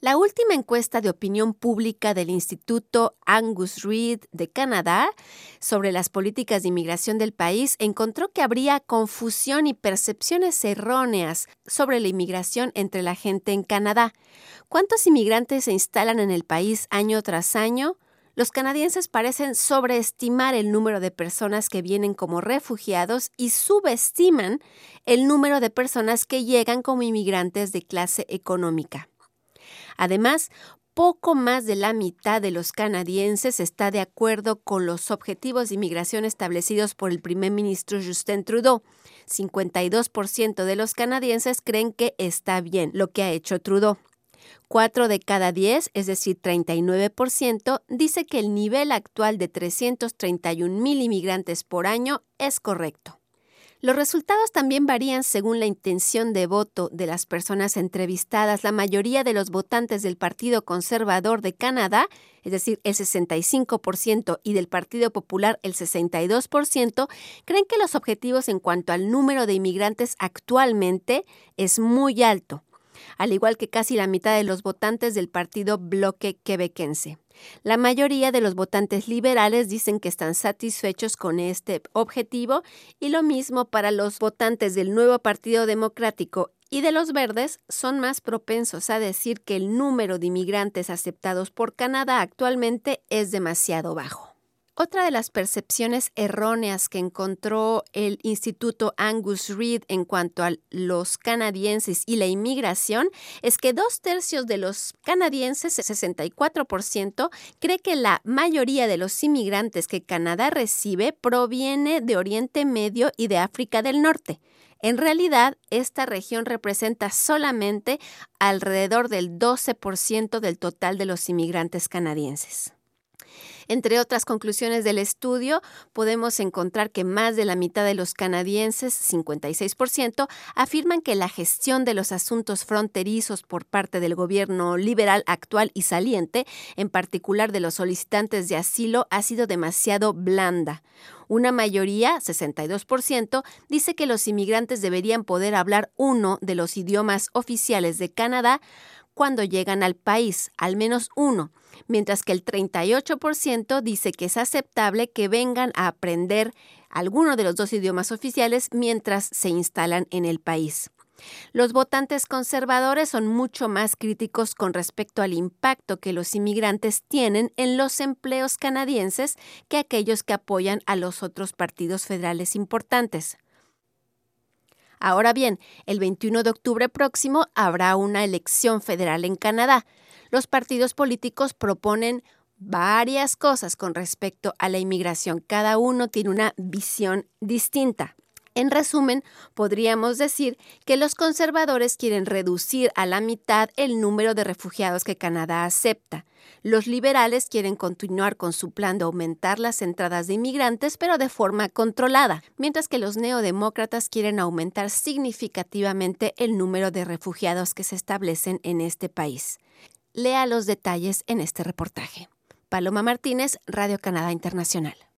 La última encuesta de opinión pública del Instituto Angus Reid de Canadá sobre las políticas de inmigración del país encontró que habría confusión y percepciones erróneas sobre la inmigración entre la gente en Canadá. ¿Cuántos inmigrantes se instalan en el país año tras año? Los canadienses parecen sobreestimar el número de personas que vienen como refugiados y subestiman el número de personas que llegan como inmigrantes de clase económica. Además, poco más de la mitad de los canadienses está de acuerdo con los objetivos de inmigración establecidos por el primer ministro Justin Trudeau. 52% de los canadienses creen que está bien lo que ha hecho Trudeau. Cuatro de cada diez, es decir, 39%, dice que el nivel actual de 331 mil inmigrantes por año es correcto. Los resultados también varían según la intención de voto de las personas entrevistadas. La mayoría de los votantes del Partido Conservador de Canadá, es decir, el 65%, y del Partido Popular, el 62%, creen que los objetivos en cuanto al número de inmigrantes actualmente es muy alto al igual que casi la mitad de los votantes del partido Bloque Quebequense. La mayoría de los votantes liberales dicen que están satisfechos con este objetivo y lo mismo para los votantes del nuevo Partido Democrático y de los verdes son más propensos a decir que el número de inmigrantes aceptados por Canadá actualmente es demasiado bajo. Otra de las percepciones erróneas que encontró el Instituto Angus Reid en cuanto a los canadienses y la inmigración es que dos tercios de los canadienses, 64%, cree que la mayoría de los inmigrantes que Canadá recibe proviene de Oriente Medio y de África del Norte. En realidad, esta región representa solamente alrededor del 12% del total de los inmigrantes canadienses. Entre otras conclusiones del estudio, podemos encontrar que más de la mitad de los canadienses, 56%, afirman que la gestión de los asuntos fronterizos por parte del gobierno liberal actual y saliente, en particular de los solicitantes de asilo, ha sido demasiado blanda. Una mayoría, 62%, dice que los inmigrantes deberían poder hablar uno de los idiomas oficiales de Canadá cuando llegan al país, al menos uno, mientras que el 38% dice que es aceptable que vengan a aprender alguno de los dos idiomas oficiales mientras se instalan en el país. Los votantes conservadores son mucho más críticos con respecto al impacto que los inmigrantes tienen en los empleos canadienses que aquellos que apoyan a los otros partidos federales importantes. Ahora bien, el 21 de octubre próximo habrá una elección federal en Canadá. Los partidos políticos proponen varias cosas con respecto a la inmigración. Cada uno tiene una visión distinta. En resumen, podríamos decir que los conservadores quieren reducir a la mitad el número de refugiados que Canadá acepta. Los liberales quieren continuar con su plan de aumentar las entradas de inmigrantes, pero de forma controlada, mientras que los neodemócratas quieren aumentar significativamente el número de refugiados que se establecen en este país. Lea los detalles en este reportaje. Paloma Martínez, Radio Canadá Internacional.